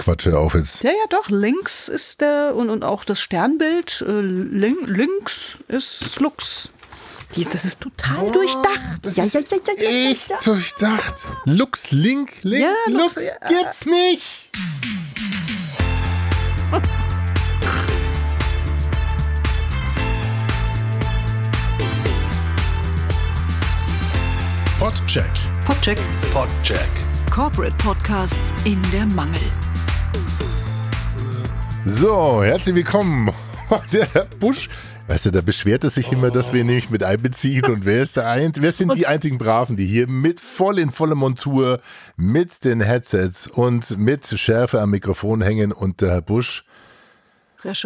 Quatsch, hör auf jetzt. Ja, ja, doch. Links ist der und, und auch das Sternbild. Äh, lin, links ist Lux. Die, das ist total Oh, durchdacht. das ja, ist ja, ja, ja, ja, ja, Echt ja. durchdacht. Lux, Link, Link, Ja, Lux, Lux, ja. gibt's nicht. Podcheck. Podcheck. Podcheck. Corporate Podcasts in der Mangel. So, herzlich willkommen. Der Herr Busch, weißt du, da beschwert er sich immer, dass wir ihn nämlich mit einbeziehen. Und wer, ist der ein, wer sind die einzigen Braven, die hier mit voll in voller Montur, mit den Headsets und mit Schärfe am Mikrofon hängen? Und der Herr Busch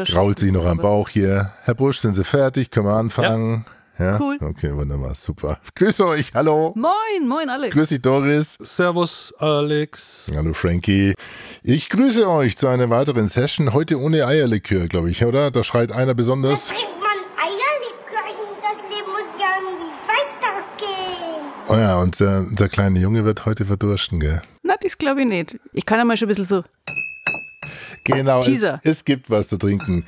grault sich noch am Bauch hier. Herr Busch, sind Sie fertig? Können wir anfangen? Ja. Cool. Okay, wunderbar, super. Grüße euch, hallo. Moin, moin alle. Grüß dich, Doris. Servus, Alex. Hallo Frankie. Ich grüße euch zu einer weiteren Session. Heute ohne Eierlikör, glaube ich, oder? Da schreit einer besonders. Da trinkt man Eierlikörchen, das Leben muss ja irgendwie weitergehen. Oh ja, und äh, unser kleiner Junge wird heute verdursten, gell? Na, das glaube ich nicht. Ich kann ja mal schon ein bisschen so. Genau, es, Teaser. es gibt was zu trinken.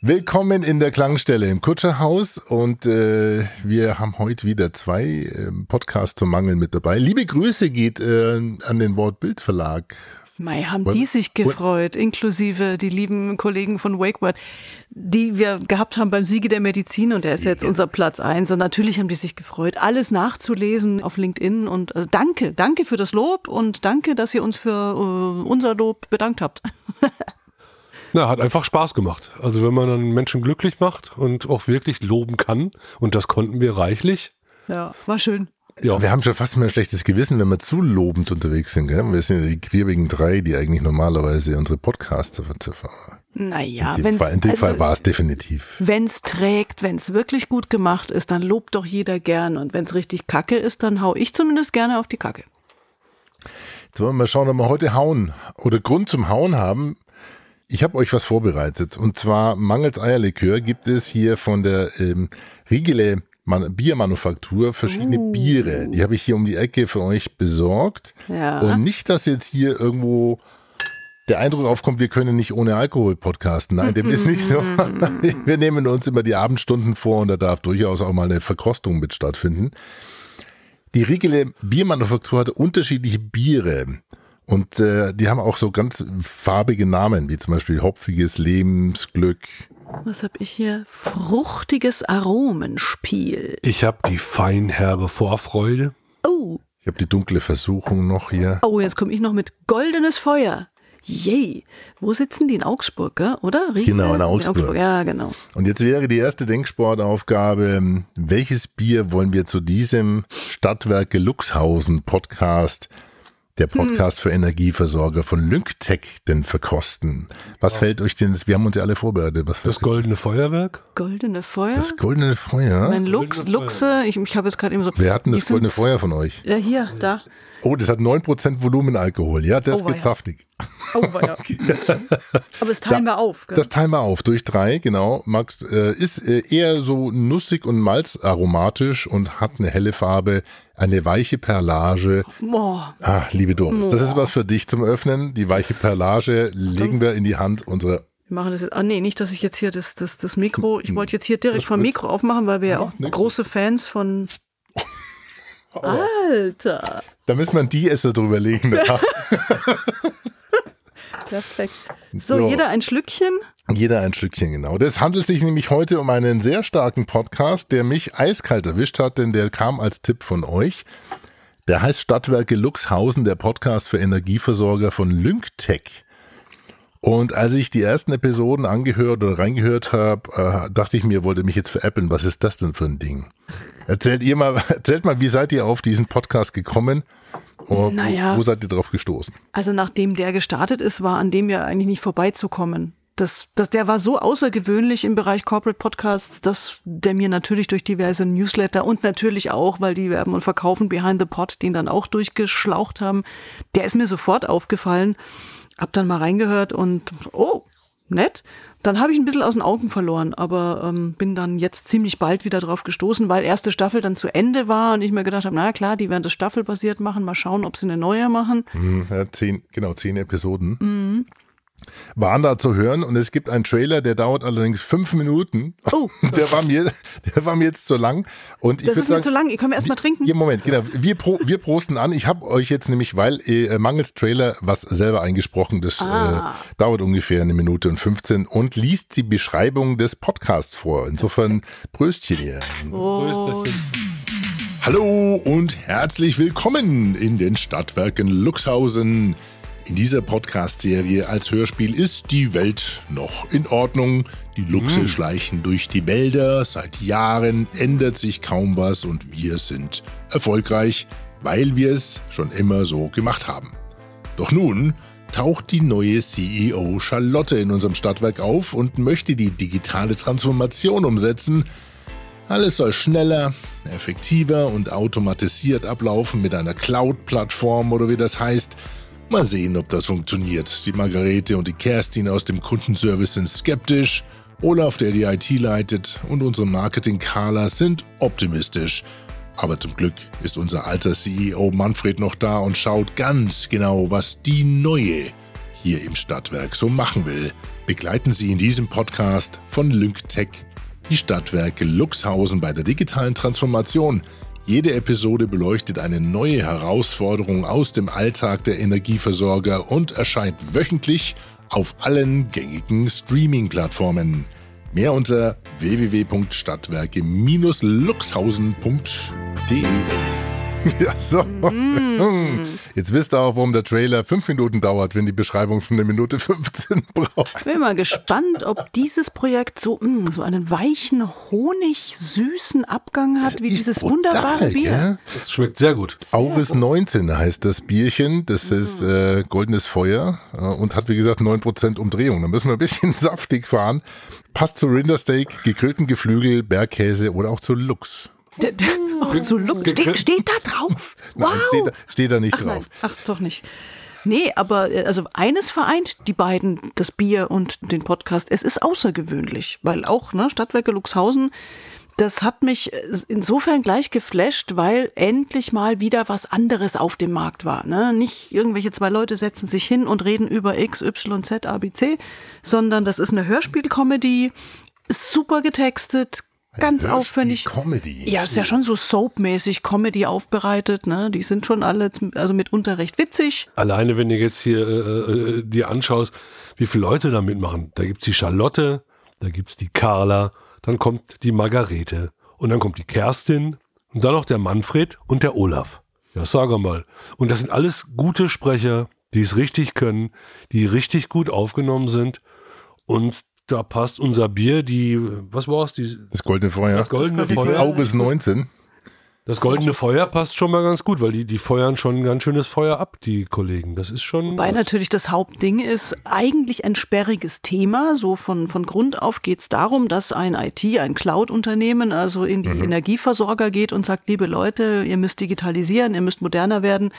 Willkommen in der Klangstelle im Kutscherhaus und äh, wir haben heute wieder zwei äh, Podcasts zum Mangel mit dabei. Liebe Grüße geht äh, an den Wortbild Verlag. Mei, haben Und- die sich gefreut, inklusive die lieben Kollegen von WakeWord, die wir gehabt haben beim Siege der Medizin und der ist jetzt unser Platz eins. Und natürlich haben die sich gefreut, alles nachzulesen auf LinkedIn. Und also danke, danke für das Lob und danke, dass ihr uns für äh, unser Lob bedankt habt. Na, hat einfach Spaß gemacht. Also wenn man einen Menschen glücklich macht und auch wirklich loben kann, und das konnten wir reichlich. Ja, war schön. Ja, Wir haben schon fast immer ein schlechtes Gewissen, wenn wir zu lobend unterwegs sind. Gell? Wir sind ja die griebigen drei, die eigentlich normalerweise unsere Podcasts Naja, In dem wenn's, Fall, in dem also, Fall war es definitiv. wenn's trägt, wenn's wirklich gut gemacht ist, dann lobt doch jeder gern. Und wenn's richtig kacke ist, dann hau ich zumindest gerne auf die Kacke. Jetzt wollen wir mal schauen, ob wir heute Hauen oder Grund zum Hauen haben. Ich habe euch was vorbereitet. Und zwar mangels Eierlikör gibt es hier von der ähm, Riegele Man Biermanufaktur verschiedene Uh. Biere. Die habe ich hier um die Ecke für euch besorgt. Ja. Und nicht, dass jetzt hier irgendwo der Eindruck aufkommt, wir können nicht ohne Alkohol podcasten. Nein, dem ist nicht so. Wir nehmen uns immer die Abendstunden vor und da darf durchaus auch mal eine Verkostung mit stattfinden. Die Riegele Biermanufaktur hat unterschiedliche Biere. Und äh, die haben auch so ganz farbige Namen, wie zum Beispiel hopfiges Lebensglück. Was habe ich hier? Fruchtiges Aromenspiel. ich habe die feinherbe Vorfreude. Oh, Ich habe die dunkle Versuchung noch hier. oh, jetzt komme ich noch mit goldenes Feuer. Yay. Wo sitzen die? In Augsburg, gell? oder? Riegel? Genau, in Augsburg. Ja, genau. Und jetzt wäre die erste Denksportaufgabe, welches Bier wollen wir zu diesem Stadtwerke Luxhausen Podcast, der Podcast für Energieversorger von Lynktech, denn verkosten? Was fällt euch denn, wir haben uns ja alle vorbereitet, was Das goldene Feuerwerk. Goldene Feuer. das goldene Feuer? mein Lux, Goldene Feuer. Luxe. Ich, ich habe jetzt gerade eben so. Wer hat denn die das goldene Feuer von euch? Ja, hier, da. Oh, das hat 9% Volumenalkohol. Ja, das Oh, wird saftig. Oh, ja. Aber es teilen wir auf, gell? Das teilen wir auf durch drei, genau. Max äh, ist äh, eher so nussig und malzaromatisch und hat eine helle Farbe, eine weiche Perlage. Boah. Ah, liebe Doris, das ist was für dich zum Öffnen. Die weiche Perlage legen wir in die Hand unserer. Wir machen das jetzt. Ah, nee, nicht, dass ich jetzt hier das, das, das Mikro. Ich wollte jetzt hier direkt Das vom Mikro aufmachen, weil wir ja auch Macht nix. große Fans von. Alter. Da müssen wir ein Die-Esser drüber legen. Perfekt. So, So. jeder ein Schlückchen. Jeder ein Stückchen, genau. Das handelt sich nämlich heute um einen sehr starken Podcast, der mich eiskalt erwischt hat, denn der kam als Tipp von euch. Der heißt Stadtwerke Luxhausen, der Podcast für Energieversorger von Lynktech. Und als ich die ersten Episoden angehört oder reingehört habe, äh, dachte ich mir, wollte mich jetzt veräppeln. Was ist das denn für ein Ding? Erzählt ihr mal, erzählt mal, wie seid ihr auf diesen Podcast gekommen? Und Naja. wo, wo seid ihr drauf gestoßen? Also nachdem der gestartet ist, war an dem ja eigentlich nicht vorbeizukommen. Das, das, der war so außergewöhnlich im Bereich Corporate Podcasts, dass der mir natürlich durch diverse Newsletter und natürlich auch, weil die werben und verkaufen Behind the Pod, den dann auch durchgeschlaucht haben, der ist mir sofort aufgefallen. Hab dann mal reingehört und oh, nett. Dann habe ich ein bisschen aus den Augen verloren, aber ähm, bin dann jetzt ziemlich bald wieder drauf gestoßen, weil erste Staffel dann zu Ende war und ich mir gedacht habe, na klar, die werden das staffelbasiert machen, mal schauen, ob sie eine neue machen. Hm, ja, zehn, genau, zehn Episoden. Waren da zu hören und es gibt einen Trailer, der dauert allerdings fünf Minuten. Oh. Der war mir, der war mir jetzt zu lang. Und ich Das ist mir sagen, zu lang. Ihr könnt erst mal trinken. Ja, Moment, genau. Wir, pro, wir prosten an. Ich habe euch jetzt nämlich, weil äh, mangels Trailer was selber eingesprochen, das Ah. äh, dauert ungefähr eine Minute und 15 und liest die Beschreibung des Podcasts vor. Insofern Pröstchen hier. Oh, Hallo und herzlich willkommen in den Stadtwerken Luxhausen. In dieser Podcast-Serie als Hörspiel ist die Welt noch in Ordnung. Die Luchse schleichen durch die Wälder. Seit Jahren ändert sich kaum was und wir sind erfolgreich, weil wir es schon immer so gemacht haben. Doch nun taucht die neue CEO Charlotte in unserem Stadtwerk auf und möchte die digitale Transformation umsetzen. Alles soll schneller, effektiver und automatisiert ablaufen mit einer Cloud-Plattform oder wie das heißt. Mal sehen, ob das funktioniert. Die Margarete und die Kerstin aus dem Kundenservice sind skeptisch. Olaf, der die IT leitet, und unsere Marketing-Carla sind optimistisch. Aber zum Glück ist unser alter CEO Manfred noch da und schaut ganz genau, was die neue hier im Stadtwerk so machen will. Begleiten Sie in diesem Podcast von LyncTech die Stadtwerke Luxhausen bei der digitalen Transformation. Jede Episode beleuchtet eine neue Herausforderung aus dem Alltag der Energieversorger und erscheint wöchentlich auf allen gängigen Streaming-Plattformen. Mehr unter www.stadtwerke-luxhausen.de. Ja, so. Jetzt wisst ihr auch, warum der Trailer fünf Minuten dauert, wenn die Beschreibung schon eine Minute 15 braucht. Ich bin mal gespannt, ob dieses Projekt so, mh, so einen weichen, honigsüßen Abgang hat, wie Ist dieses brutal, wunderbare Bier. gell? Das schmeckt sehr gut. Auris 19 heißt das Bierchen. Das Mhm. ist äh, goldenes Feuer äh, und hat wie gesagt 9% Umdrehung. Da müssen wir ein bisschen saftig fahren. Passt zu Rindersteak, gegrillten Geflügel, Bergkäse oder auch zu Lux. Oh, so Look, steht, steht da drauf. Wow. Nein, steht, da, steht da nicht Ach, nein. drauf. Ach, doch nicht. Nee, aber äh, also eines vereint die beiden, das Bier und den Podcast. Es ist außergewöhnlich, weil auch ne, Stadtwerke Luxhausen, das hat mich äh, insofern gleich geflasht, weil endlich mal wieder was anderes auf dem Markt war. Ne? Nicht irgendwelche zwei Leute setzen sich hin und reden über X, Y, Z, A, B, C, sondern das ist eine Hörspiel-Comedy, super getextet, ganz aufwendig. Comedy. Ja, ist ja schon so soapmäßig Comedy aufbereitet, ne? Die sind schon alle, also mitunter recht witzig. Alleine, wenn du jetzt hier äh, äh, dir anschaust, wie viele Leute da mitmachen. Da gibt's die Charlotte, da gibt's die Carla, dann kommt die Margarete und dann kommt die Kerstin und dann noch der Manfred und der Olaf. Ja, sag mal. Und das sind alles gute Sprecher, die es richtig können, die richtig gut aufgenommen sind. Und da passt unser Bier, die, was war's, die, Das goldene Feuer. das goldene Die Feuer. Auris 19. Das goldene Feuer passt schon mal ganz gut, weil die, die feuern schon ein ganz schönes Feuer ab, die Kollegen. Das ist schon. Wobei was. natürlich das Hauptding ist eigentlich ein sperriges Thema. So von, von Grund auf geht es darum, dass ein IT, ein Cloud-Unternehmen, also in die Energieversorger geht und sagt, liebe Leute, ihr müsst digitalisieren, ihr müsst moderner werden,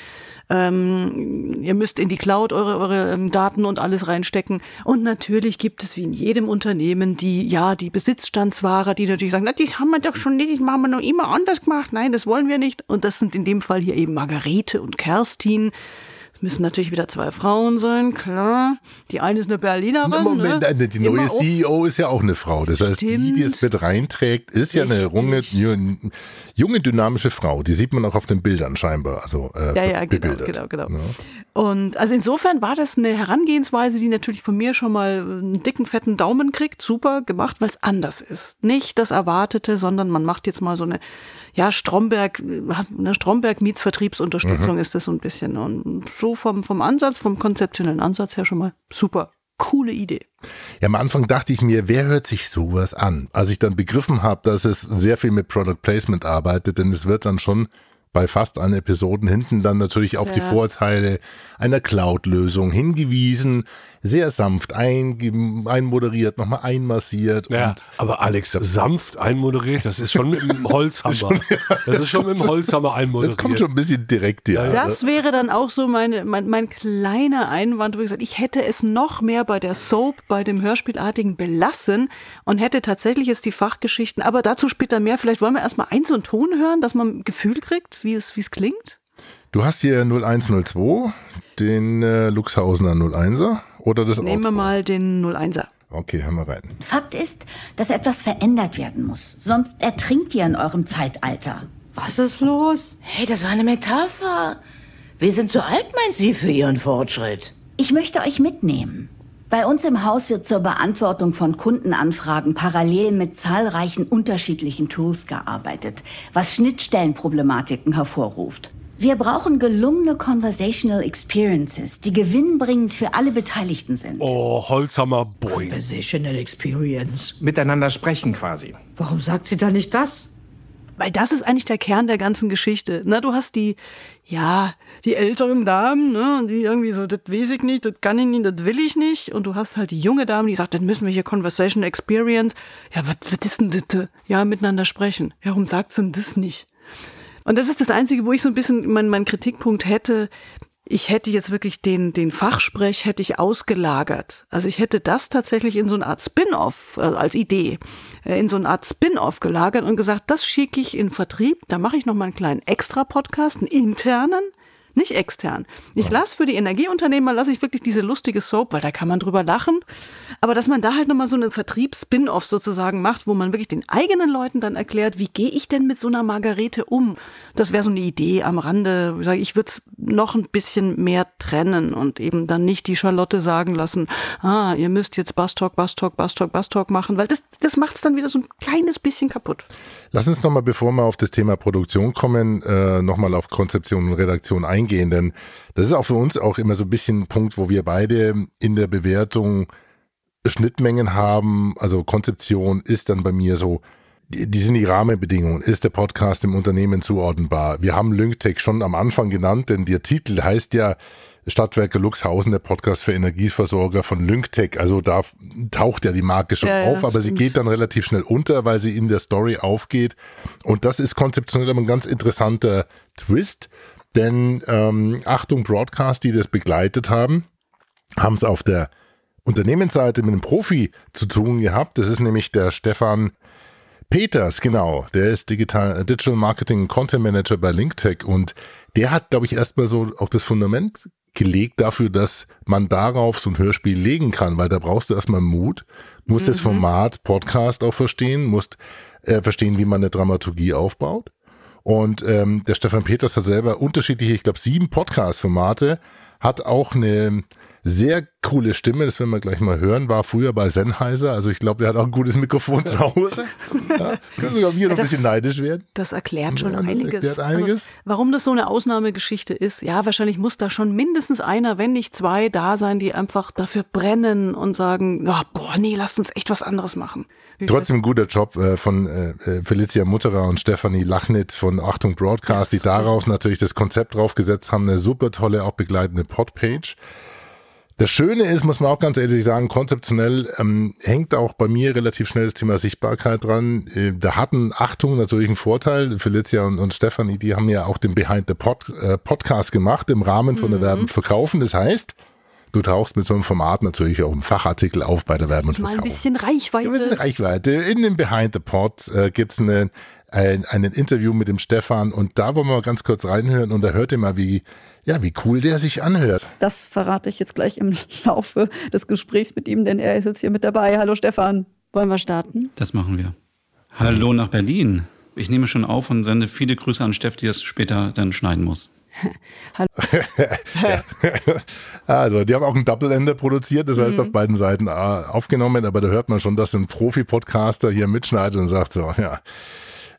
ähm, ihr müsst in die Cloud eure, eure ähm, Daten und alles reinstecken. Und natürlich gibt es wie in jedem Unternehmen die, ja, die Besitzstandswahrer, die natürlich sagen, na, das haben wir doch schon nicht, das machen wir noch immer anders gemacht. Nein, das wollen wir nicht. Und das sind in dem Fall hier eben Margarete und Kerstin. Müssen natürlich wieder zwei Frauen sein, klar. Die eine ist eine Berlinerin. Moment, ne? äh, die Immer neue auf- CEO ist ja auch eine Frau. Das heißt, die, die es Stimmt. mit reinträgt, ist ja eine Richtig. junge, junge, dynamische Frau. Die sieht man auch auf den Bildern scheinbar. Also äh, Ja, ja, genau, bebildert. genau, genau. Ja. Und also insofern war das eine Herangehensweise, die natürlich von mir schon mal einen dicken, fetten Daumen kriegt. Super gemacht, weil es anders ist. Nicht das Erwartete, sondern man macht jetzt mal so eine, ja, Stromberg, eine Stromberg Meets Vertriebsunterstützung ist das so ein bisschen. Und so vom, vom Ansatz, vom konzeptionellen Ansatz her schon mal super. Coole Idee. Ja, am Anfang dachte ich mir, wer hört sich sowas an? Als ich dann begriffen habe, dass es sehr viel mit Product Placement arbeitet, denn es wird dann schon bei fast allen Episoden hinten dann natürlich auf die Ja. Vorteile einer Cloud-Lösung hingewiesen, sehr sanft einge- einmoderiert, nochmal einmassiert. Ja, und aber Alex, sanft einmoderiert, das ist schon mit dem Holzhammer. Das ist schon mit dem Holzhammer einmoderiert. das kommt schon ein bisschen direkt, ja. Das wäre dann auch so meine, mein, mein kleiner Einwand, wo ich gesagt, ich hätte es noch mehr bei der Soap, bei dem Hörspielartigen belassen und hätte tatsächlich jetzt die Fachgeschichten, aber dazu später mehr. Vielleicht wollen wir erstmal eins und Ton hören, dass man ein Gefühl kriegt, wie es, wie es klingt. Du hast hier 0102, den äh, Luxhausener 01er oder das Nehmen wir Outro? mal den 01er. Okay, hören wir rein. Fakt ist, dass etwas verändert werden muss. Sonst ertrinkt ihr in eurem Zeitalter. Was ist los? Hey, das war eine Metapher. Wir sind zu alt, meint sie, für ihren Fortschritt. Ich möchte euch mitnehmen. Bei uns im Haus wird zur Beantwortung von Kundenanfragen parallel mit zahlreichen unterschiedlichen Tools gearbeitet, was Schnittstellenproblematiken hervorruft. Wir brauchen gelungene Conversational Experiences, die gewinnbringend für alle Beteiligten sind. Oh, Holzhammer Boing. Conversational Experience. Miteinander sprechen quasi. Warum sagt sie da nicht das? Weil das ist eigentlich der Kern der ganzen Geschichte. Na, du hast die, ja, die älteren Damen, ne, die irgendwie so, das weiß ich nicht, das kann ich nicht, das will ich nicht. Und du hast halt die junge Dame, die sagt, dann müssen wir hier Conversation Experience. Ja, was, was ist denn das? Ja, miteinander sprechen. Ja, warum sagt sie denn das nicht? Und das ist das Einzige, wo ich so ein bisschen meinen mein Kritikpunkt hätte. Ich hätte jetzt wirklich den, den Fachsprech hätte ich ausgelagert. Also ich hätte das tatsächlich in so eine Art Spin-off äh, als Idee, äh, in so eine Art Spin-off gelagert und gesagt, das schicke ich in Vertrieb. Da mache ich noch mal einen kleinen Extra-Podcast, einen internen, nicht extern. Ich lasse für die Energieunternehmer, lasse ich wirklich diese lustige Soap, weil da kann man drüber lachen. Aber dass man da halt nochmal so eine Vertriebs-Spin-Off sozusagen macht, wo man wirklich den eigenen Leuten dann erklärt, wie gehe ich denn mit so einer Margarete um? Das wäre so eine Idee am Rande. Ich würde es noch ein bisschen mehr trennen und eben dann nicht die Charlotte sagen lassen, ah, ihr müsst jetzt Bass-Talk, Bass-Talk, Bass-Talk, Bass-Talk machen, weil das, das macht es dann wieder so ein kleines bisschen kaputt. Lass uns nochmal, bevor wir auf das Thema Produktion kommen, äh, nochmal auf Konzeption und Redaktion eingehen, denn das ist auch für uns auch immer so ein bisschen ein Punkt, wo wir beide in der Bewertung Schnittmengen haben. Also Konzeption ist dann bei mir so, die, die sind die Rahmenbedingungen. Ist der Podcast im Unternehmen zuordnenbar? Wir haben LyncTech schon am Anfang genannt, denn der Titel heißt ja Stadtwerke Luxhausen, der Podcast für Energieversorger von LyncTech. Also da taucht ja die Marke schon Ja, ja, auf, aber sie stimmt. geht dann relativ schnell unter, weil sie in der Story aufgeht. Und das ist konzeptionell aber ein ganz interessanter Twist, denn ähm, Achtung Broadcast, die das begleitet haben, haben es auf der Unternehmensseite mit einem Profi zu tun gehabt. Das ist nämlich der Stefan Peters, genau. Der ist Digital, Digital Marketing Content Manager bei LinkTech und der hat, glaube ich, erstmal so auch das Fundament gelegt dafür, dass man darauf so ein Hörspiel legen kann, weil da brauchst du erstmal Mut, musst das Format Podcast auch verstehen, musst äh, verstehen, wie man eine Dramaturgie aufbaut. Und ähm, der Stefan Peters hat selber unterschiedliche, ich glaube, sieben Podcast-Formate, hat auch eine sehr coole Stimme, das werden wir gleich mal hören, war früher bei Sennheiser, also ich glaube, der hat auch ein gutes Mikrofon zu Hause. Ja, können sogar wir noch ein bisschen neidisch werden. Das erklärt schon Ja, das einiges. erklärt einiges. Also, warum das so eine Ausnahmegeschichte ist, ja, wahrscheinlich muss da schon mindestens einer, wenn nicht zwei, da sein, die einfach dafür brennen und sagen, ja, boah, nee, lasst uns echt was anderes machen. Trotzdem ein guter Job äh, von äh, äh, Felicia Mutterer und Stefanie Lachnit von Achtung Broadcast, die daraus natürlich das Konzept draufgesetzt haben. Eine super tolle, auch begleitende Podpage. Das Schöne ist, muss man auch ganz ehrlich sagen, konzeptionell ähm, hängt auch bei mir relativ schnell das Thema Sichtbarkeit dran. Äh, da hatten Achtung natürlich einen Vorteil. Felicia und, und Stefanie, die haben ja auch den Behind the Pod, äh, Podcast gemacht im Rahmen von der Werben verkaufen. Das heißt, du tauchst mit so einem Format natürlich auch im Fachartikel auf bei der Werben und Mal ein bisschen Reichweite. Wir sind Reichweite. In dem Behind the Pod äh, gibt es eine, ein, ein Interview mit dem Stefan und da wollen wir mal ganz kurz reinhören und da hört ihr mal, wie, ja, wie cool der sich anhört. Das verrate ich jetzt gleich im Laufe des Gesprächs mit ihm, denn er ist jetzt hier mit dabei. Hallo Stefan. Wollen wir starten? Das machen wir. Hallo nach Berlin. Ich nehme schon auf und sende viele Grüße an Steff, die das später dann schneiden muss. Also, die haben auch einen Double-Ender produziert, das heißt auf beiden Seiten äh, aufgenommen, aber da hört man schon, dass ein Profi-Podcaster hier mitschneidet und sagt so, ja,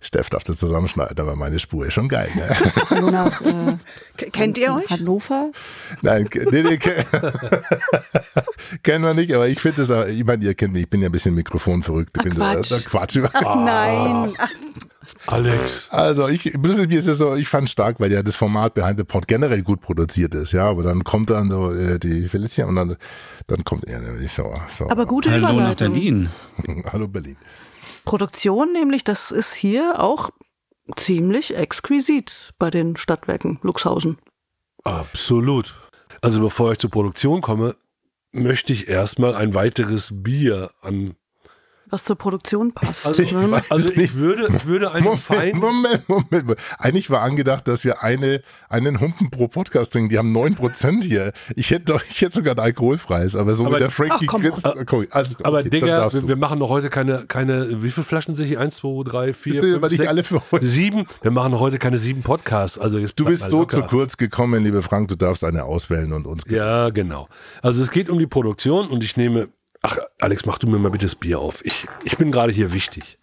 Steff darf das zusammenschneiden, aber meine Spur ist schon geil. Ne? Hallo nach äh, Kennt ihr euch? Hannover. Nein, nee, nee, ke- kennen wir nicht, aber ich finde es, auch- ich meine, ihr kennt mich, ich bin ja ein bisschen mikrofonverrückt. Ich bin da, Quatsch. da Quatsch. Nein. Ach, Alex. Also ich, mir ist es so, ich fand stark, weil ja das Format Behind the Pod generell gut produziert ist, ja, aber dann kommt dann so äh, die Felicia und dann, dann kommt er. Ich so, so, aber gute Hallo nach Überleitung. Berlin. Hallo Berlin. Produktion nämlich, das ist hier auch ziemlich exquisit bei den Stadtwerken Luxhausen. Absolut. Also bevor ich zur Produktion komme, möchte ich erstmal ein weiteres Bier an was zur Produktion passt. Also, Ich ne? also ich würde, ich würde einen Moment, Fein. Moment, Moment, Moment. Eigentlich war angedacht, dass wir eine, einen Humpen pro Podcast trinken. Die haben 9% hier. Ich hätte doch, ich hätte sogar ein alkoholfreies, aber so Aber- mit der Frankie Ach, komm. Chris, okay, also, Aber okay, dann Digga, wir, wir machen noch heute keine, keine, wie viele Flaschen sind hier? Eins, zwei, drei, vier, Das sind fünf, aber nicht sechs, alle für heute. sieben. Wir machen heute keine sieben Podcasts. Also jetzt Du bist so locker. zu kurz gekommen, liebe Frank, du darfst eine auswählen und uns. Ja, genau. Also es geht um die Produktion und ich nehme, ach Alex, mach du mir mal bitte das Bier auf. Ich, ich bin gerade hier wichtig.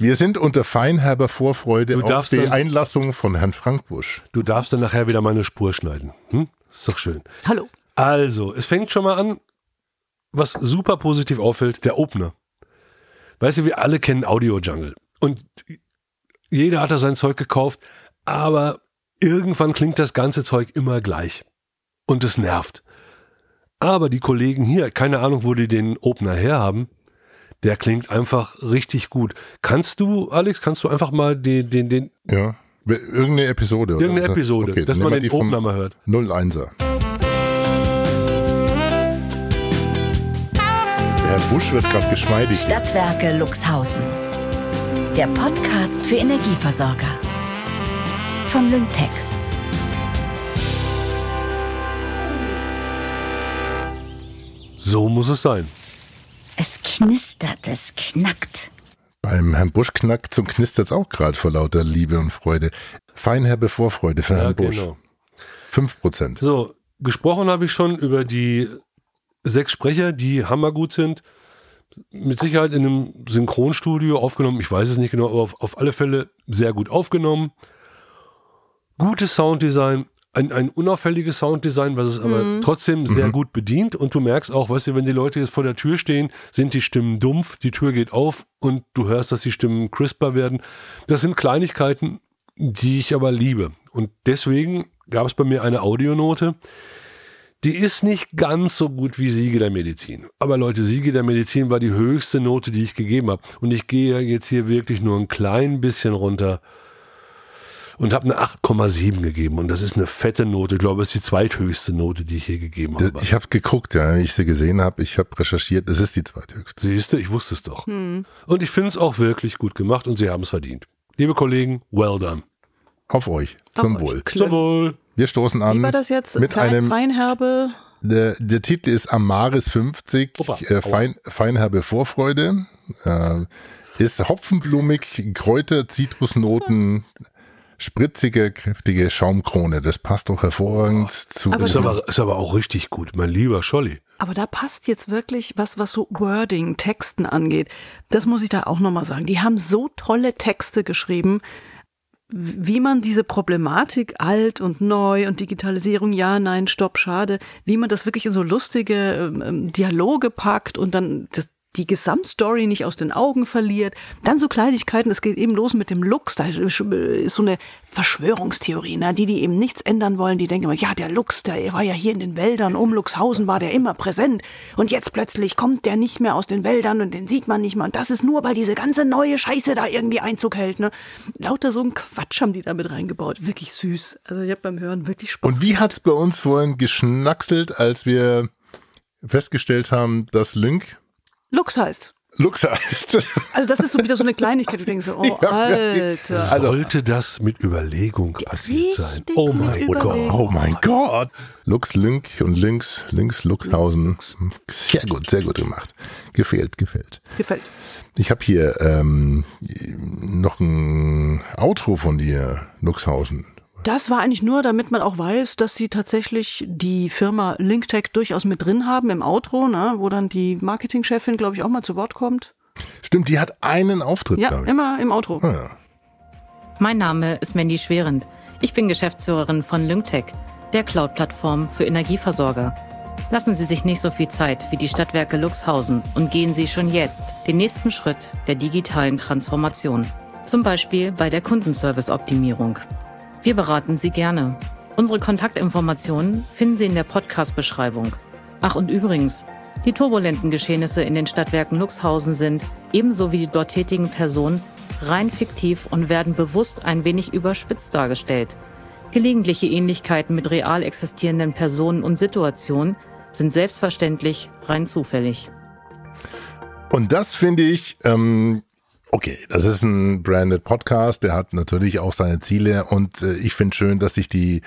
Wir sind unter feinherber Vorfreude Du auf die dann- Einlassung von Herrn Frank Busch. Du darfst dann nachher wieder meine Spur schneiden. Hm? Ist doch schön. Hallo. Also, es fängt schon mal an, was super positiv auffällt, der Opener. Weißt du, wir alle kennen Audio Jungle. Und jeder hat da sein Zeug gekauft, aber irgendwann klingt das ganze Zeug immer gleich. Und es nervt. Aber die Kollegen hier, keine Ahnung, wo die den Opener herhaben, der klingt einfach richtig gut. Kannst du, Alex, kannst du einfach mal den, den, den Ja. Irgendeine Episode. oder irgendeine? Episode, Okay, dass man den Opener mal hört? 01er. Der Herr Busch wird gerade geschmeidig. Stadtwerke Luxhausen. Der Podcast für Energieversorger. Von Lyngtech. So muss es sein. Es knistert, es knackt. Beim Herrn Busch knackt zum Knistert's auch gerade vor lauter Liebe und Freude. Feinherbe Vorfreude für Herrn Busch. genau. 5%. So, gesprochen habe ich schon über die sechs Sprecher, die hammergut sind. Mit Sicherheit in einem Synchronstudio aufgenommen. Ich weiß es nicht genau, aber auf, auf alle Fälle sehr gut aufgenommen. Gutes Sounddesign, ein, ein unauffälliges Sounddesign, was es aber trotzdem sehr gut bedient. Und du merkst auch, weißt du, wenn die Leute jetzt vor der Tür stehen, sind die Stimmen dumpf, die Tür geht auf und du hörst, dass die Stimmen crisper werden. Das sind Kleinigkeiten, die ich aber liebe. Und deswegen gab es bei mir eine Audionote. Die ist nicht ganz so gut wie Siege der Medizin. Aber Leute, Siege der Medizin war die höchste Note, die ich gegeben habe. Und ich gehe jetzt hier wirklich nur ein klein bisschen runter und habe eine 8,7 gegeben. Und das ist eine fette Note. Ich glaube, es ist die zweithöchste Note, die ich hier gegeben habe. Ich habe geguckt, ja, wie ich sie gesehen habe. Ich habe recherchiert, es ist die zweithöchste. Siehst du, ich wusste es doch. Und ich finde es auch wirklich gut gemacht und sie haben es verdient. Liebe Kollegen, well done. Auf euch. Zum Auf euch. Wohl. Klar. Zum Wohl. Wir stoßen an Wie war das jetzt? mit Fein, einem Feinherbe. Der, der Titel ist Amaris 50, Opa, äh, Fein, Feinherbe Vorfreude. Äh, ist hopfenblumig, Kräuter, Zitrusnoten, spritzige, kräftige Schaumkrone. Das passt doch hervorragend zu. Aber Ist aber, ist aber auch richtig gut, mein lieber Scholli. Aber da passt jetzt wirklich was, was so Wording, Texten angeht. Das muss ich da auch nochmal sagen. Die haben so tolle Texte geschrieben, wie man diese Problematik alt und neu und Digitalisierung, ja, nein, stopp, schade, wie man das wirklich in so lustige ähm, ähm, Dialoge packt und dann das, die Gesamtstory nicht aus den Augen verliert. Dann so Kleinigkeiten, es geht eben los mit dem Lux, da ist so eine Verschwörungstheorie, ne? die, die eben nichts ändern wollen, die denken immer, ja, der Lux, der war ja hier in den Wäldern, um Luxhausen war der immer präsent und jetzt plötzlich kommt der nicht mehr aus den Wäldern und den sieht man nicht mehr und das ist nur, weil diese ganze neue Scheiße da irgendwie Einzug hält. Ne? Lauter so ein Quatsch haben die da mit reingebaut, wirklich süß. Also ich habe beim Hören wirklich Spaß. Und wie hat's bei uns vorhin geschnackselt, als wir festgestellt haben, dass Lync Lux heißt. Lux heißt? Also das ist so wieder so eine Kleinigkeit, du denkst so, oh, Ja, Alter. Also- Sollte das mit Überlegung passiert sein? Oh mein. Gott. Oh mein Gott. Lux, Lync und Lynx, Lynx, Luxhausen. Sehr gut, sehr gut gemacht. Gefällt, gefällt. Gefällt. Ich habe hier ähm, noch ein Outro von dir, Luxhausen. Das war eigentlich nur, damit man auch weiß, dass sie tatsächlich die Firma LinkTech durchaus mit drin haben im Outro, ne, wo dann die Marketingchefin, glaube ich, auch mal zu Wort kommt. Stimmt, die hat einen Auftritt, Ja, immer im Outro. Ah, ja. Mein Name ist Mandy Schwerend. Ich bin Geschäftsführerin von Lyngtech, der Cloud-Plattform für Energieversorger. Lassen Sie sich nicht so viel Zeit wie die Stadtwerke Luxhausen und gehen Sie schon jetzt den nächsten Schritt der digitalen Transformation. Zum Beispiel bei der Kundenservice-Optimierung. Wir beraten Sie gerne. Unsere Kontaktinformationen finden Sie in der Podcast-Beschreibung. Ach und übrigens, die turbulenten Geschehnisse in den Stadtwerken Luxhausen sind, ebenso wie die dort tätigen Personen, rein fiktiv und werden bewusst ein wenig überspitzt dargestellt. Gelegentliche Ähnlichkeiten mit real existierenden Personen und Situationen sind selbstverständlich rein zufällig. Und das finde ich, ähm, okay, das ist ein branded Podcast, der hat natürlich auch seine Ziele und äh, ich finde schön, dass sich die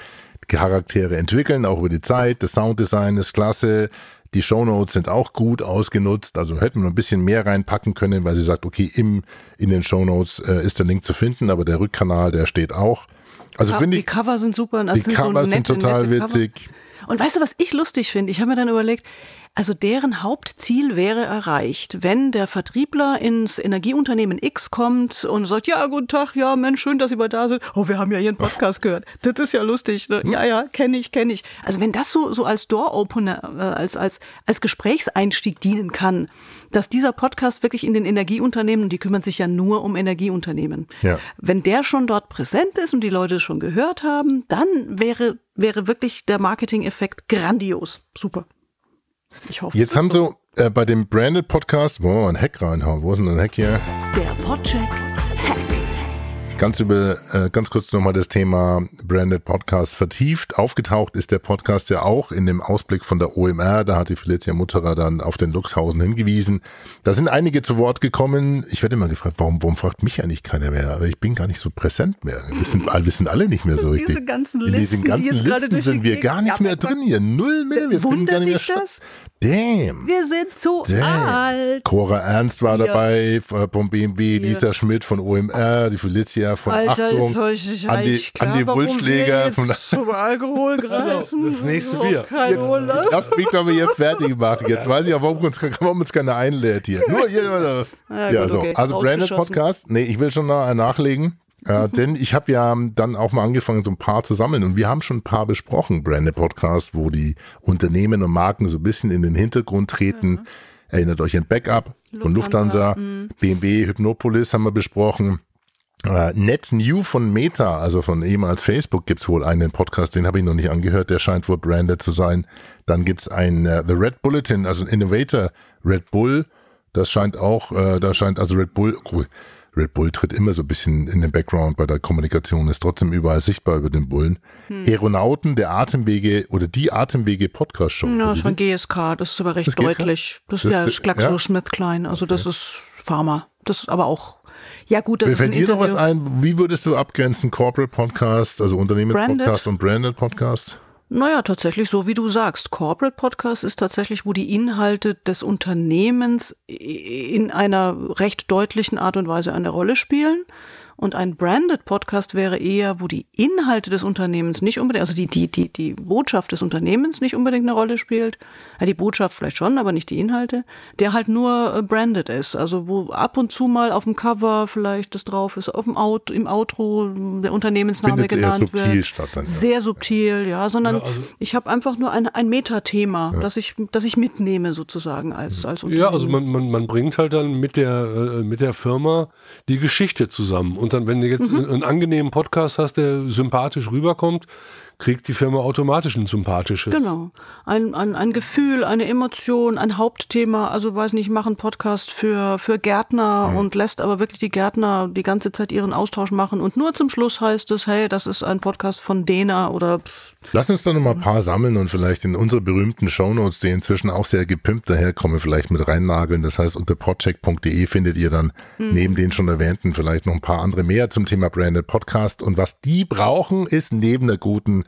Charaktere entwickeln, auch über die Zeit. Das Sounddesign ist klasse. Die Shownotes sind auch gut ausgenutzt, also hätten wir ein bisschen mehr reinpacken können, weil sie sagt, okay, im, in den Shownotes äh, ist der Link zu finden, aber der Rückkanal, der steht auch. Also finde die ich, Cover sind super. und das die sind so Cover sind nette, total nette Cover. Und weißt du, was ich lustig finde? Ich habe mir dann überlegt, also deren Hauptziel wäre erreicht, wenn der Vertriebler ins Energieunternehmen X kommt und sagt, ja, guten Tag, ja, Mensch, schön, dass Sie mal da sind. Oh, wir haben ja Ihren Podcast gehört. Das ist ja lustig. ne? Ja, ja, kenne ich, kenne ich. Also wenn das so, so als Door-Opener, äh, als, als, als Gesprächseinstieg dienen kann, dass dieser Podcast wirklich in den Energieunternehmen, und die kümmern sich ja nur um Energieunternehmen, Ja. wenn der schon dort präsent ist und die Leute es schon gehört haben, dann wäre, wäre wirklich der Marketing-Effekt grandios. Super. Ich hoffe. Jetzt haben so. so äh, bei dem branded Podcast, mal ein Hack reinhauen? Wo ist denn ein Hack hier? Der Podcheck. Ganz über, äh, ganz kurz nochmal das Thema Branded Podcast vertieft. Aufgetaucht ist der Podcast ja auch in dem Ausblick von der OMR. Da hat die Felicia Mutterer dann auf den Luxhausen hingewiesen. Da sind einige zu Wort gekommen. Ich werde immer gefragt, warum, warum fragt mich eigentlich keiner mehr? Aber ich bin gar nicht so präsent mehr. Wir sind, wir sind alle nicht mehr so Diese richtig. ganzen in diesen Listen, die ganzen jetzt gerade Listen sind die wir gar nicht mehr drin hier. Null mehr. Wir finden gar nicht mehr statt. Damn. Wir sind zu Damn. alt. Cora Ernst war Ja. dabei, äh, vom BMW, Lisa Schmidt von OMR, die Felicia von Alter, Achtung, ist Andi, eigentlich klar, wir Wulschläger jetzt von zum Alkohol greifen? das nächste Bier. Urlaub. Lass mich doch mal hier fertig machen. Jetzt weiß ich auch, warum uns, warum uns keiner einlädt hier. Nur hier. Ja, Ja, gut, so. okay. Also Branded. Podcast. Nee, ich will schon noch nachlegen. Äh, denn ich habe ja dann auch mal angefangen, so ein paar zu sammeln und wir haben schon ein paar besprochen, Branded Podcast, wo die Unternehmen und Marken so ein bisschen in den Hintergrund treten. Erinnert euch an Backup von Lufthansa, BMW, Hypnopolis haben wir besprochen. Äh, Net New von Meta, also von ehemals Facebook, gibt's wohl einen Podcast, den habe ich noch nicht angehört, der scheint wohl branded zu sein. Dann gibt's ein äh, The Red Bulletin, also ein Innovator Red Bull, das scheint auch, äh, da scheint also Red Bull, cool. Red Bull tritt immer so ein bisschen in den Background bei der Kommunikation, ist trotzdem überall sichtbar über den Bullen. Hm. Aeronauten, der Atemwege oder die Atemwege Podcast Show. Ja, das ist von GSK, das ist aber recht Das GSK? deutlich. Das, Das- ja, das- das GlaxoSmithKline, also das ist Pharma. Das ist aber auch, ja gut, das fällt dir noch was ein? Wie würdest du abgrenzen Corporate Podcast, also Unternehmenspodcast und Branded Podcast? Naja, tatsächlich so wie du sagst. Corporate Podcast ist tatsächlich, wo die Inhalte des Unternehmens in einer recht deutlichen Art und Weise eine Rolle spielen. Und ein Branded Podcast wäre eher, wo die Inhalte des Unternehmens nicht unbedingt, also die, die, die, die Botschaft des Unternehmens nicht unbedingt eine Rolle spielt. Ja, die Botschaft vielleicht schon, aber nicht die Inhalte. Der halt nur äh, branded ist. Also wo ab und zu mal auf dem Cover vielleicht das drauf ist, auf dem Out, im Outro der Unternehmensname Findet eher genannt subtil wird. statt dann, ja. Sehr subtil, ja, sondern Ja, also- ich habe einfach nur ein, ein Metathema, das ich, das ich mitnehme sozusagen als, als Unternehmen. Ja, also man, man, man bringt halt dann mit der, äh, mit der Firma die Geschichte zusammen. Und dann, wenn du jetzt Mhm. einen angenehmen Podcast hast, der sympathisch rüberkommt, kriegt die Firma automatisch ein sympathisches. Genau. Ein, ein, ein Gefühl, eine Emotion, ein Hauptthema. Also weiß nicht, ich mache einen Podcast für, für Gärtner und lässt aber wirklich die Gärtner die ganze Zeit ihren Austausch machen. Und nur zum Schluss heißt es, hey, das ist ein Podcast von Dena oder pff, Lass uns doch noch mal ein paar sammeln und vielleicht in unsere berühmten Shownotes, die inzwischen auch sehr gepimpt daherkommen, vielleicht mit reinnageln. Das heißt, unter podcheck.de findet ihr dann neben den schon erwähnten vielleicht noch ein paar andere mehr zum Thema Branded Podcast. Und was die brauchen, ist neben einer guten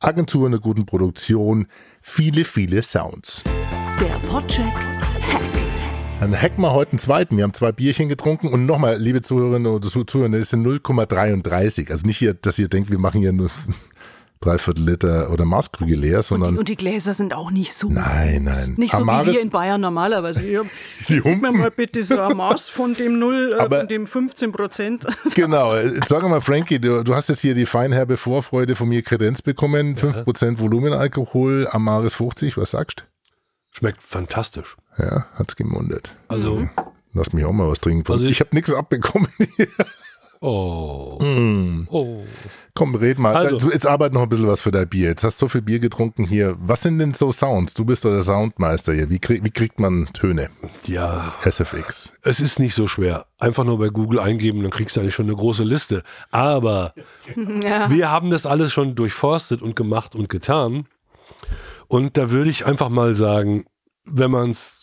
Agentur, einer guten Produktion, viele, viele Sounds. der Podcheck. Dann hacken wir heute einen zweiten. Wir haben zwei Bierchen getrunken und nochmal, liebe Zuhörerinnen und Zuhörer, das sind 0,33. Also nicht hier, dass ihr denkt, wir machen hier nur dreiviertel Liter oder Maßkrüge leer, sondern Und die Gläser sind auch nicht so. Nein, nein. Nicht so Amaris- wie wir in Bayern normalerweise. Hier, Die gib mir Humpen. mal bitte so ein Maß von dem 0, äh, Aber- von dem 15 Prozent. Genau. Sag mal, Frankie, du, du hast jetzt hier die feinherbe Vorfreude von mir Kredenz bekommen. 5% Volumenalkohol, Amaris 50, was sagst Schmeckt fantastisch. du? Ja, hat's gemundet. Also, Lass mich auch mal was trinken. Also ich ich- habe nichts abbekommen. Oh. Hm. oh. Komm, red mal. Also, jetzt arbeit noch ein bisschen was für dein Bier. Jetzt hast du so viel Bier getrunken hier. Was sind denn so Sounds? Du bist doch der Soundmeister hier. Wie, krieg, wie kriegt man Töne? Ja, SFX. es ist nicht so schwer. Einfach nur bei Google eingeben, dann kriegst du eigentlich schon eine große Liste. Aber Ja. wir haben das alles schon durchforstet und gemacht und getan. Und da würde ich einfach mal sagen, wenn man es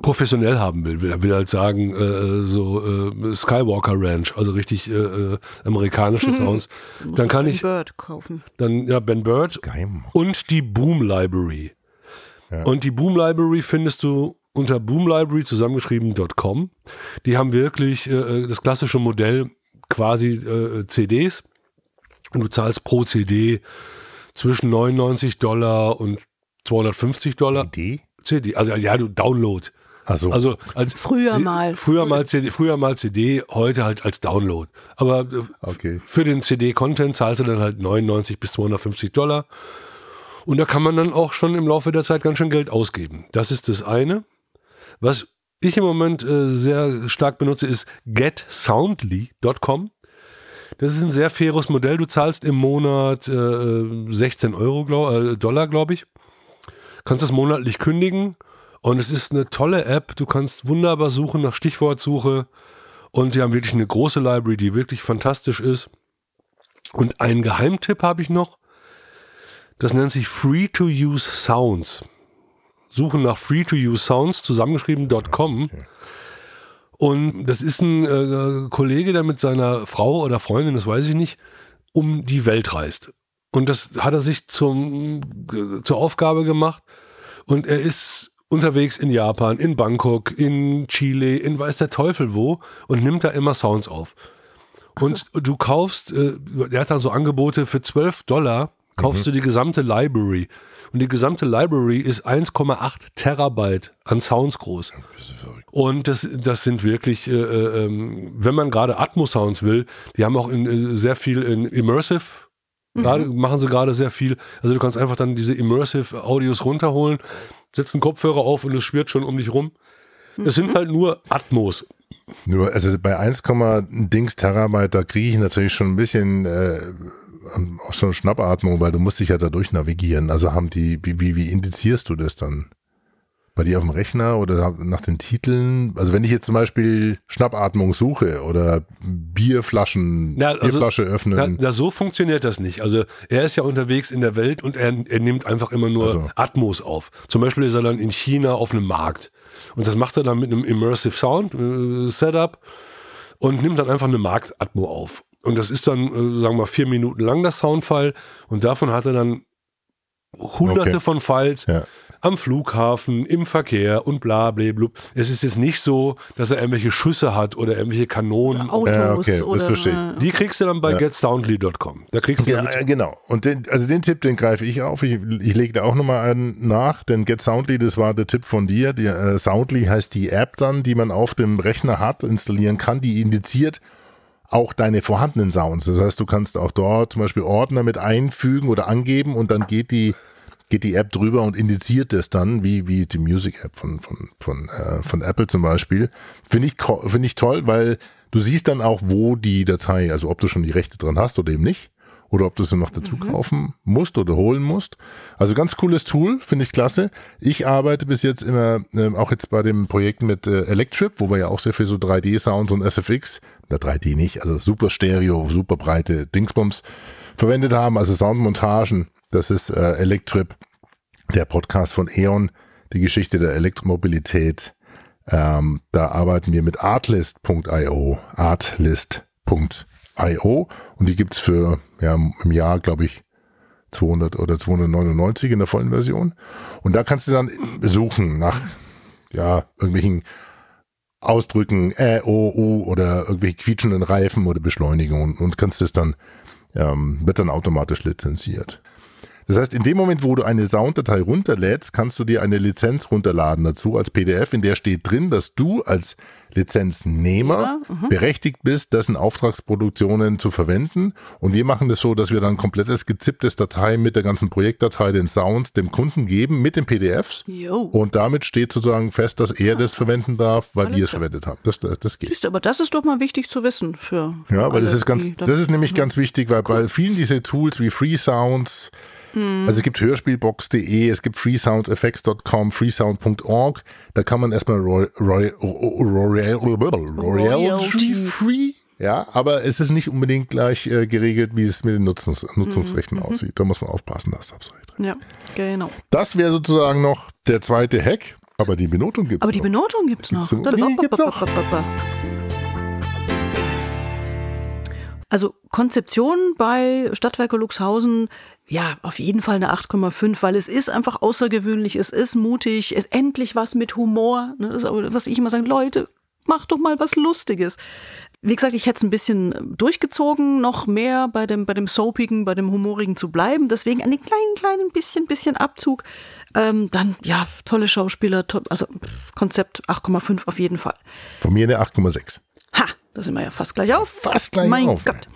professionell haben will, will, will halt sagen, äh, so äh, Skywalker Ranch, also richtig äh, äh, amerikanische Sounds, dann kann Ben ich Bird kaufen. dann ja Ben Bird Geheim. und die Boom Library. Ja. Und die Boom Library findest du unter boomlibrary zusammengeschrieben.com. Die haben wirklich äh, das klassische Modell quasi äh, CDs und du zahlst pro CD zwischen 99 Dollar und 250 Dollar. Idee? CD, also ja, du Download. Also, Also als Früher mal. Früher mal CD, früher mal CD, heute halt als Download. Aber äh, Okay. für den CD-Content zahlst du dann halt 99 bis 250 Dollar. Und da kann man dann auch schon im Laufe der Zeit ganz schön Geld ausgeben. Das ist das eine. Was ich im Moment äh, sehr stark benutze, ist getsoundly.com. Das ist ein sehr faires Modell. Du zahlst im Monat äh, 16 Euro, glaub, äh, Dollar, glaube ich. Kannst das monatlich kündigen. Und es ist eine tolle App. Du kannst wunderbar suchen nach Stichwortsuche. Und die haben wirklich eine große Library, die wirklich fantastisch ist. Und einen Geheimtipp habe ich noch. Das nennt sich Free-to-Use Sounds. Suchen nach Free-to-Use Sounds, zusammengeschrieben.com. Und das ist ein äh, Kollege, der mit seiner Frau oder Freundin, das weiß ich nicht, um die Welt reist. Und das hat er sich zum, äh, zur Aufgabe gemacht. Und er ist unterwegs in Japan, in Bangkok, in Chile, in weiß der Teufel wo und nimmt da immer Sounds auf. Und du kaufst, äh, er hat dann so Angebote für 12 Dollar, kaufst du die gesamte Library. Und die gesamte Library ist 1,8 Terabyte an Sounds groß. Und das, das sind wirklich, äh, äh, ähm, wenn man gerade Atmos-Sounds will, die haben auch in, äh, sehr viel in Immersive. Gerade, machen sie gerade sehr viel. Also du kannst einfach dann diese Immersive Audios runterholen, setzt einen Kopfhörer auf und es schwirrt schon um dich rum. Es sind halt nur Atmos. Nur, also bei 1, Dings Terabyte, da kriege ich natürlich schon ein bisschen äh, auch schon Schnappatmung, weil du musst dich ja da durch navigieren. Also haben die, wie, wie, wie indizierst du das dann? Bei dir auf dem Rechner oder nach den Titeln? Also wenn ich jetzt zum Beispiel Schnappatmung suche oder Bierflaschen, Ja, also- Bierflasche Na, öffnen. na, so funktioniert das nicht. Also er ist ja unterwegs in der Welt und er, er nimmt einfach immer nur Also. Atmos auf. Zum Beispiel ist er dann in China auf einem Markt. Und das macht er dann mit einem Immersive Sound äh, Setup und nimmt dann einfach eine Marktatmo auf. Und das ist dann, äh, sagen wir mal, vier Minuten lang das Soundfile. Und davon hat er dann hunderte Okay. von Files Ja. Am Flughafen, im Verkehr und bla bla bla. Es ist jetzt nicht so, dass er irgendwelche Schüsse hat oder irgendwelche Kanonen. Autos Ja, okay, das oder verstehe äh, Die kriegst du dann bei Ja. getsoundly.com. Da kriegst du Ja, damit äh, genau. Und den, also den Tipp, den greife ich auf. Ich, ich lege da auch nochmal einen nach, denn Get Soundly, das war der Tipp von dir. Die, äh, Soundly heißt die App dann, die man auf dem Rechner hat, installieren kann, die indiziert auch deine vorhandenen Sounds. Das heißt, du kannst auch dort zum Beispiel Ordner mit einfügen oder angeben und dann geht die geht die App drüber und indiziert das dann, wie, wie die Music App von, von, von, äh, von Apple zum Beispiel. Finde ich, finde ich toll, weil du siehst dann auch, wo die Datei, also ob du schon die Rechte dran hast oder eben nicht. Oder ob du sie noch dazu kaufen musst oder holen musst. Also ganz cooles Tool, finde ich klasse. Ich arbeite bis jetzt immer, ähm, auch jetzt bei dem Projekt mit äh, Electrip, wo wir ja auch sehr viel so 3D-Sounds und SFX, na 3D nicht, also super Stereo, super breite Dingsbums verwendet haben, also Soundmontagen. Das ist äh, Electrip, der Podcast von E.ON, die Geschichte der Elektromobilität. Ähm, da arbeiten wir mit artlist.io, artlist.io und die gibt's für ja, im Jahr, glaube ich, 200 oder 299 in der vollen Version. Und da kannst du dann suchen nach ja, irgendwelchen Ausdrücken, Ä, O, U oder irgendwelche quietschenden Reifen oder Beschleunigungen und kannst das dann, ähm, wird dann automatisch lizenziert. Das heißt, in dem Moment, wo du eine Sounddatei runterlädst, kannst du dir eine Lizenz runterladen dazu als PDF, in der steht drin, dass du als Lizenznehmer berechtigt bist, dessen Auftragsproduktionen zu verwenden. Und wir machen das so, dass wir dann ein komplettes gezipptes Datei mit der ganzen Projektdatei, den Sounds, dem Kunden geben mit den PDFs. Jo. Und damit steht sozusagen fest, dass er das verwenden darf, weil Alles wir es klar. verwendet haben. Das, das, das geht. Siehst du, aber das ist doch mal wichtig zu wissen für. Ja, weil das ist ganz, das ist nämlich ganz wichtig, weil bei vielen diese Tools wie Free Sounds, also es gibt Hörspielbox.de, es gibt freesoundeffects.com, freesound.org, da kann man erstmal Roy- Roy- Roy- Royalty free, ja, aber es ist nicht unbedingt gleich äh, geregelt, wie es mit den Nutzungs Nutzungsrechten aussieht. Da muss man aufpassen, das du recht. Ja, genau. Das wäre sozusagen noch der zweite Hack. Aber die Benotung gibt es Aber die Benotung gibt's noch. Gibt's noch? Die gibt's noch. Also Konzeption bei Stadtwerke Luxhausen, ja, auf jeden Fall eine 8,5, weil es ist einfach außergewöhnlich, es ist mutig, es ist endlich was mit Humor. Ne? Das ist aber, was ich immer sage, Leute, macht doch mal was Lustiges. Wie gesagt, ich hätte es ein bisschen durchgezogen, noch mehr bei dem, bei dem Soapigen, bei dem Humorigen zu bleiben. Deswegen einen kleinen, kleinen bisschen, bisschen Abzug. Ähm, dann, ja, tolle Schauspieler, to also Konzept 8,5 auf jeden Fall. Von mir eine 8,6. Da sind wir ja fast gleich auf. Fast gleich mein auf. Gott.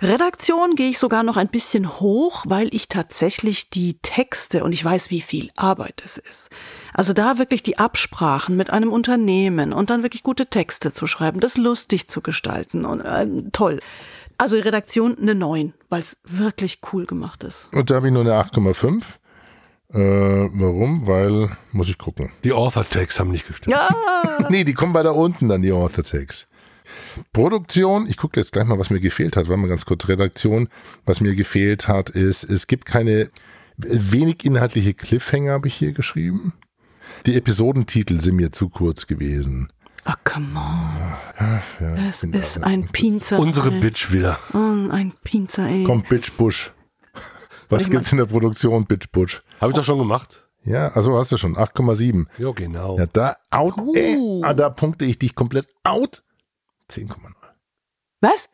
Redaktion gehe ich sogar noch ein bisschen hoch, weil ich tatsächlich die Texte und ich weiß, wie viel Arbeit es ist. Also da wirklich die Absprachen mit einem Unternehmen und dann wirklich gute Texte zu schreiben, das lustig zu gestalten und ähm, toll. Also Redaktion eine 9, weil es wirklich cool gemacht ist. Und da habe ich nur eine 8,5. Äh, warum? Weil, muss ich gucken. Die Author-Tags haben nicht gestimmt. Ja, Nee, die kommen weiter unten dann, die Author-Tags. Produktion, ich gucke jetzt gleich mal, was mir gefehlt hat. Warte mal ganz kurz. Redaktion, was mir gefehlt hat, ist, es gibt keine wenig inhaltliche Cliffhanger, habe ich hier geschrieben. Die Episodentitel sind mir zu kurz gewesen. Ah, come on. Ja, Es ist ein Pinzer. Unsere ey. Bitch wieder. Oh, ein Pinzer, ey. Komm, Bitch Bush. Was Ich gibt's in der Produktion, Bitch Bush? Habe ich doch schon gemacht. Ja, also hast du schon, 8,7. Ja, genau. Ja, da out, ey, Uh. ah, da punkte ich dich komplett out. 10,0. Was?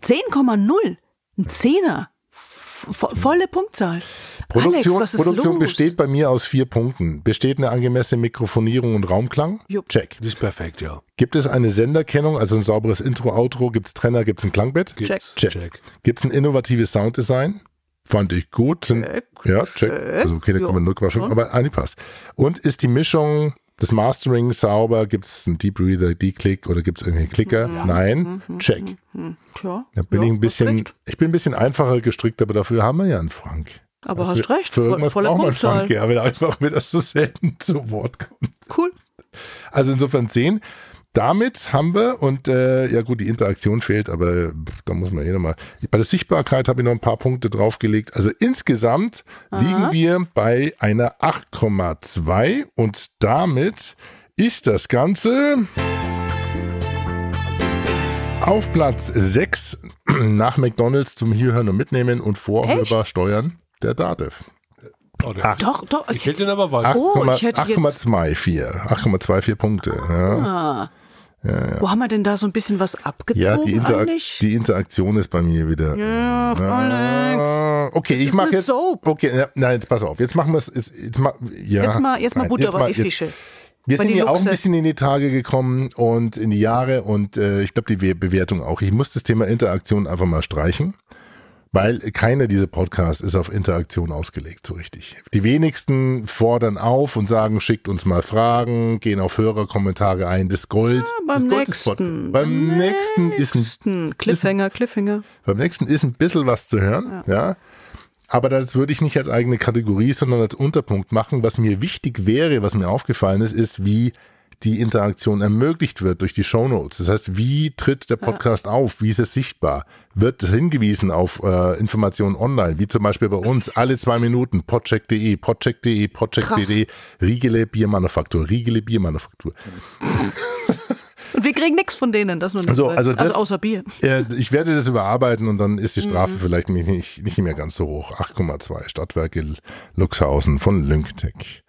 10,0. Ein Zehner. Vo- volle Punktzahl. Produktion, Alex, was ist Produktion los? besteht bei mir aus vier Punkten. Besteht eine angemessene Mikrofonierung und Raumklang? Jupp. Check. Die ist perfekt, ja. Gibt es eine Senderkennung, also ein sauberes Intro, Outro? Gibt es Trenner? Gibt es ein Klangbett? Gibt's. Check. Check. Gibt es ein innovatives Sounddesign? Fand ich gut. Sind, Check, ja, check. Also okay, da Ja, kommen wir 0,5, schon. aber eigentlich passt. Und ist die Mischung des Mastering sauber? Gibt es einen Deep Breather, D-Click oder gibt es irgendwelche Klicker? Nein. Check. Tja, Da bin ja, ich ein bisschen, ich bin ein bisschen einfacher gestrickt, aber dafür haben wir ja einen Frank. Aber Also hast wir- recht. Für voll- irgendwas volle braucht man. Frank, ja, weil einfach mir das so selten zu Wort kommt. Cool. Also insofern 10. Damit haben wir, und äh, ja gut, die Interaktion fehlt, aber pff, da muss man eh nochmal. Bei der Sichtbarkeit habe ich noch ein paar Punkte draufgelegt. Also insgesamt liegen wir bei einer 8,2 und damit ist das Ganze auf Platz 6 nach McDonalds zum Hierhören und Mitnehmen und vorhörbar steuern der DATEV. Oh, Ach. Doch, doch. ich hätte den aber weiter. Oh, ich hätte jetzt- 8,24. 8,24 Punkte. Ja. Ah. Wo haben wir denn da so ein bisschen was abgezogen Ja, die, Interak eigentlich? die Interaktion ist bei mir wieder. Ja, Alex. Ah, okay, ich ist mache jetzt. Soap. Okay, ja, nein, jetzt pass auf. Jetzt machen wir es. Jetzt, jetzt, ma, ja, Jetzt mal, jetzt mal nein, Butter bei die jetzt- Fische. Wir sind ja auch ein bisschen in die Tage gekommen und in die Jahre und äh, ich glaube die We- Bewertung auch. Ich muss das Thema Interaktion einfach mal streichen, weil keiner dieser Podcasts ist auf Interaktion ausgelegt, so richtig. Die wenigsten fordern auf und sagen, schickt uns mal Fragen, gehen auf Hörerkommentare ein, das Gold. das Beim Gold ist Pod- nächsten. beim nächsten ist ein Cliffhanger, Cliffhanger. beim nächsten ist ein bisschen was zu hören, ja. Aber das würde ich nicht als eigene Kategorie, sondern als Unterpunkt machen. Was mir wichtig wäre, was mir aufgefallen ist, ist, wie die Interaktion ermöglicht wird durch die Shownotes. Das heißt, wie tritt der Podcast auf? Wie ist es sichtbar? Wird hingewiesen auf äh, Informationen online, wie zum Beispiel bei uns, alle zwei Minuten, podcheck.de, podcheck.de, podcheck.de, Riegele Biermanufaktur, Riegele Biermanufaktur. Und wir kriegen nichts von denen, das nur nicht. Also, also, das, außer Bier. Äh, ich werde das überarbeiten und dann ist die Strafe vielleicht nicht, nicht mehr ganz so hoch. 8,2 Stadtwerke Luxhausen von Lynktech.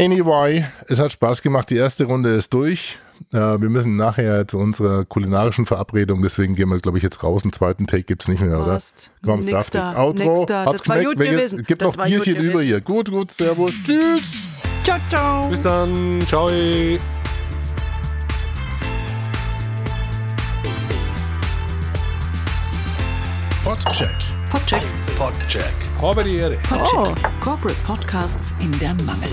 Anyway, es hat Spaß gemacht. Die erste Runde ist durch. Äh, wir müssen nachher zu unserer kulinarischen Verabredung, deswegen gehen wir, glaube ich, jetzt raus. Einen zweiten Take gibt's nicht mehr, oder? Passt. Komm, saftig. Outro. nächster. Hat's Das war geschmeckt? gut Welches? gewesen. Gibt Das noch Bierchen über hier. Gut, gut, Servus. Tschüss. Ciao, ciao. Bis dann. Ciao. Podcheck. Podcheck. Podcheck. Die Ehre. Oh, Corporate Podcasts in der Mangel.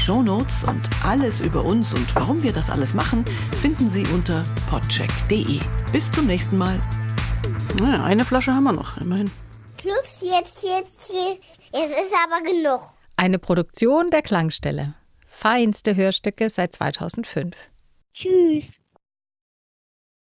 Die Shownotes und alles über uns und warum wir das alles machen, finden Sie unter podcheck.de. Bis zum nächsten Mal. Naja, eine Flasche haben wir noch, immerhin. Schluss jetzt, jetzt, jetzt. Jetzt ist aber genug. Eine Produktion der Klangstelle. Feinste Hörstücke seit 2005. Tschüss.